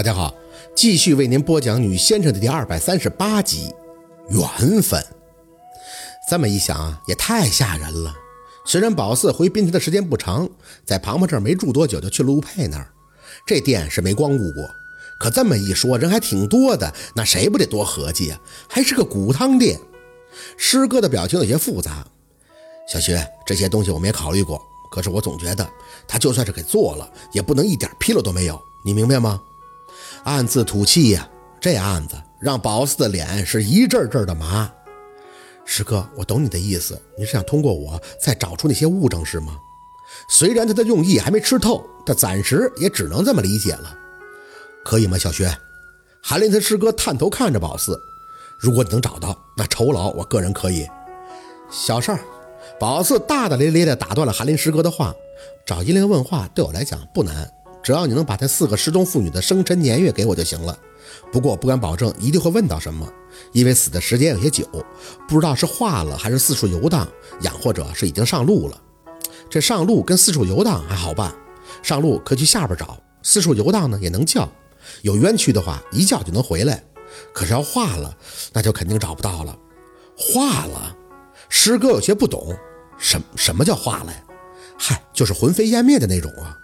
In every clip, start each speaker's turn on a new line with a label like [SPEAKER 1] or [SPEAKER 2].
[SPEAKER 1] 大家好，继续为您播讲《女先生》的第二百三十八集《缘分》。这么一想啊，也太吓人了。虽然宝四回滨城的时间不长，在庞庞这儿没住多久，就去了陆佩那儿。这店是没光顾过，可这么一说，人还挺多的，那谁不得多合计呀？还是个骨汤店。师哥的表情有些复杂。小徐，这些东西我没考虑过，可是我总觉得他就算是给做了，也不能一点纰漏都没有，你明白吗？暗自吐气呀，这案子让宝四的脸是一阵阵的麻。师哥，我懂你的意思，你是想通过我再找出那些物证是吗？虽然他的用意还没吃透，但暂时也只能这么理解了。可以吗，小薛？韩林他师哥探头看着宝四，如果你能找到，那酬劳我个人可以。小事儿。宝四大大咧咧地打断了韩林师哥的话，找依琳问话对我来讲不难。只要你能把那四个失踪妇女的生辰年月给我就行了。不过不敢保证一定会问到什么，因为死的时间有些久，不知道是化了还是四处游荡，养或者是已经上路了。这上路跟四处游荡还好办，上路可去下边找，四处游荡呢也能叫，有冤屈的话一叫就能回来。可是要化了，那就肯定找不到了。化了，师哥有些不懂，什什么叫化了呀？嗨，就是魂飞烟灭的那种啊。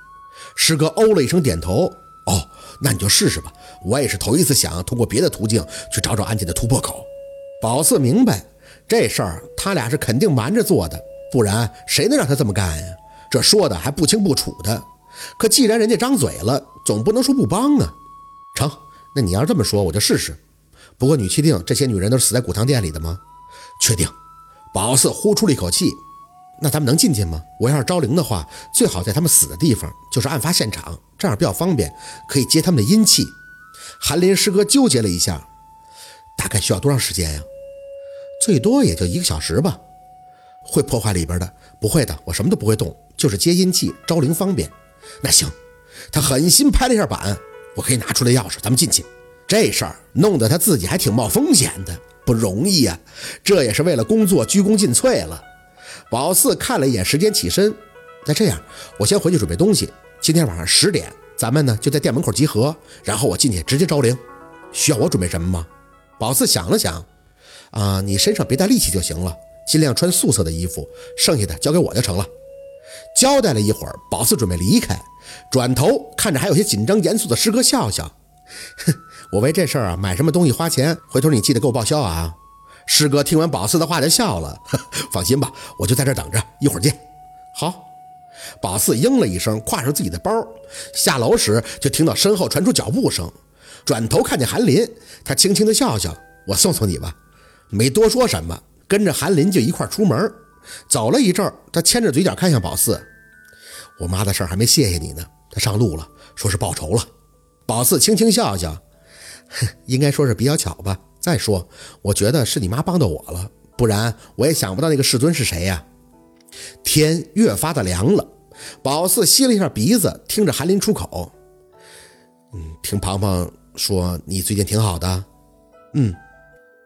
[SPEAKER 1] 师哥哦了一声，点头。哦，那你就试试吧。我也是头一次想通过别的途径去找找案件的突破口。宝四明白这事儿，他俩是肯定瞒着做的，不然谁能让他这么干呀？这说的还不清不楚的。可既然人家张嘴了，总不能说不帮啊。成，那你要这么说，我就试试。不过你确定这些女人都是死在古堂店里的吗？确定。宝四呼出了一口气。那咱们能进去吗？我要是招灵的话，最好在他们死的地方，就是案发现场，这样比较方便，可以接他们的阴气。韩林师哥纠结了一下，大概需要多长时间呀？最多也就一个小时吧。会破坏里边的？不会的，我什么都不会动，就是接阴气、招灵方便。那行，他狠心拍了一下板，我可以拿出来钥匙，咱们进去。这事儿弄得他自己还挺冒风险的，不容易呀。这也是为了工作鞠躬尽瘁了。宝四看了一眼时间，起身。那这样，我先回去准备东西。今天晚上十点，咱们呢就在店门口集合。然后我进去直接招灵。需要我准备什么吗？宝四想了想，啊，你身上别带利器就行了，尽量穿素色的衣服，剩下的交给我就成了。交代了一会儿，宝四准备离开，转头看着还有些紧张严肃的师哥，笑笑，哼，我为这事儿啊买什么东西花钱，回头你记得给我报销啊。师哥听完宝四的话就笑了，放心吧，我就在这等着，一会儿见。好，宝四应了一声，挎上自己的包，下楼时就听到身后传出脚步声，转头看见韩林，他轻轻的笑笑：“我送送你吧。”没多说什么，跟着韩林就一块出门。走了一阵，他牵着嘴角看向宝四：“我妈的事儿还没谢谢你呢，她上路了，说是报仇了。”宝四轻轻笑笑：“ 应该说是比较巧吧。”再说，我觉得是你妈帮到我了，不然我也想不到那个世尊是谁呀。天越发的凉了，宝四吸了一下鼻子，听着韩林出口：“嗯，听庞庞说你最近挺好的。”“嗯，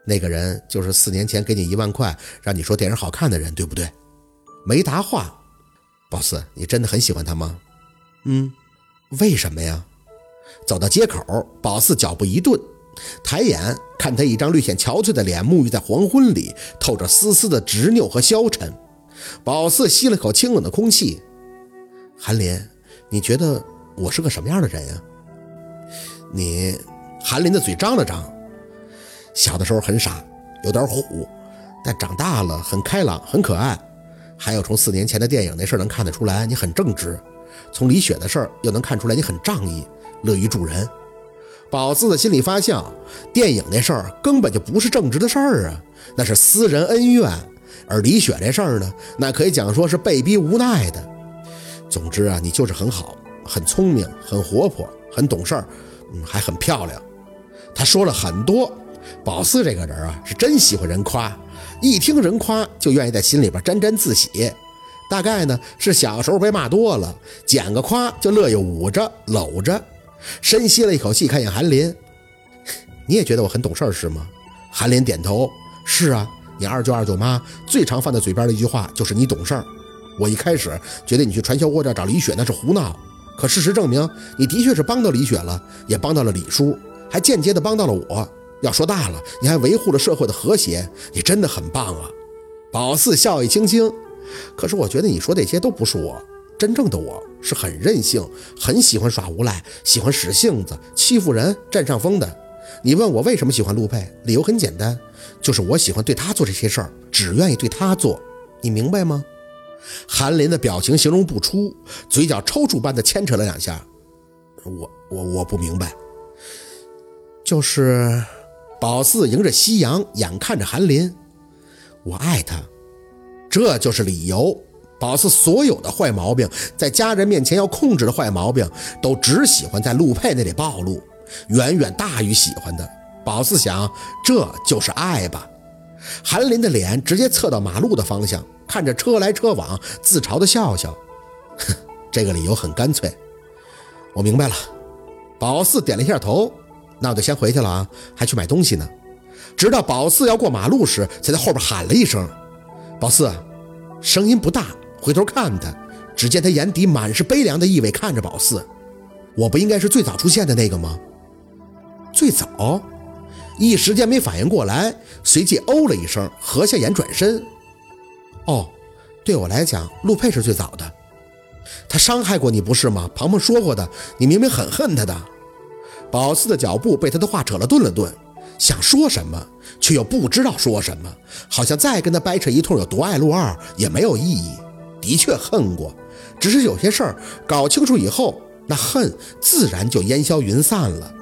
[SPEAKER 1] 那个人就是四年前给你一万块让你说电影好看的人，对不对？”没答话。宝四，你真的很喜欢他吗？嗯，为什么呀？走到街口，宝四脚步一顿。抬眼看他一张略显憔悴的脸，沐浴在黄昏里，透着丝丝的执拗和消沉。宝四吸了口清冷的空气。韩林，你觉得我是个什么样的人呀？你，韩林的嘴张了张。小的时候很傻，有点虎，但长大了很开朗，很可爱。还有从四年前的电影那事儿能看得出来，你很正直。从李雪的事儿又能看出来，你很仗义，乐于助人。宝四的心里发笑，电影那事儿根本就不是正直的事儿啊，那是私人恩怨；而李雪这事儿呢，那可以讲说是被逼无奈的。总之啊，你就是很好，很聪明，很活泼，很懂事儿，嗯，还很漂亮。他说了很多。宝四这个人啊，是真喜欢人夸，一听人夸就愿意在心里边沾沾自喜。大概呢是小时候被骂多了，捡个夸就乐意捂着搂着。深吸了一口气，看眼韩林，你也觉得我很懂事是吗？韩林点头，是啊，你二舅二舅妈最常放在嘴边的一句话就是你懂事。我一开始觉得你去传销窝这找李雪那是胡闹，可事实证明，你的确是帮到李雪了，也帮到了李叔，还间接的帮到了我。要说大了，你还维护了社会的和谐，你真的很棒啊！宝四笑意轻轻。可是我觉得你说这些都不是我，真正的我是很任性，很喜欢耍无赖，喜欢使性子，欺负人，占上风的。你问我为什么喜欢陆佩，理由很简单，就是我喜欢对他做这些事儿，只愿意对他做。你明白吗？韩林的表情形容不出，嘴角抽搐般的牵扯了两下。我我我不明白，就是宝四迎着夕阳，眼看着韩林，我爱他，这就是理由。宝四所有的坏毛病，在家人面前要控制的坏毛病，都只喜欢在陆佩那里暴露，远远大于喜欢的。宝四想，这就是爱吧。韩林的脸直接侧到马路的方向。看着车来车往，自嘲的笑笑，哼，这个理由很干脆。我明白了。宝四点了一下头，那我就先回去了啊，还去买东西呢。直到宝四要过马路时，才在后边喊了一声：“宝四！”声音不大，回头看他，只见他眼底满是悲凉的意味，看着宝四：“我不应该是最早出现的那个吗？”最早，一时间没反应过来，随即哦了一声，合下眼转身。哦，对我来讲，陆佩是最早的。他伤害过你不是吗？庞庞说过的，你明明很恨他的。宝四的脚步被他的话扯了，顿了顿，想说什么，却又不知道说什么，好像再跟他掰扯一通有多爱陆二也没有意义。的确恨过，只是有些事儿搞清楚以后，那恨自然就烟消云散了。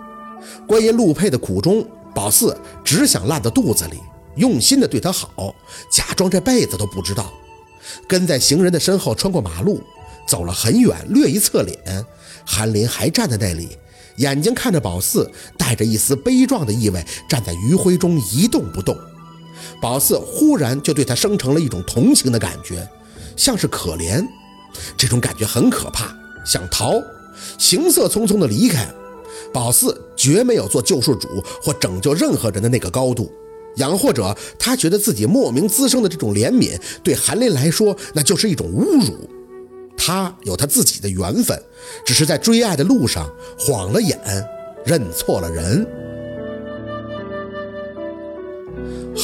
[SPEAKER 1] 关于陆佩的苦衷，宝四只想烂到肚子里。用心的对他好，假装这辈子都不知道。跟在行人的身后穿过马路，走了很远，略一侧脸，韩林还站在那里，眼睛看着宝四，带着一丝悲壮的意味，站在余晖中一动不动。宝四忽然就对他生成了一种同情的感觉，像是可怜。这种感觉很可怕，想逃，行色匆匆的离开。宝四绝没有做救世主或拯救任何人的那个高度。养或者他觉得自己莫名滋生的这种怜悯，对韩林来说那就是一种侮辱。他有他自己的缘分，只是在追爱的路上晃了眼，认错了人。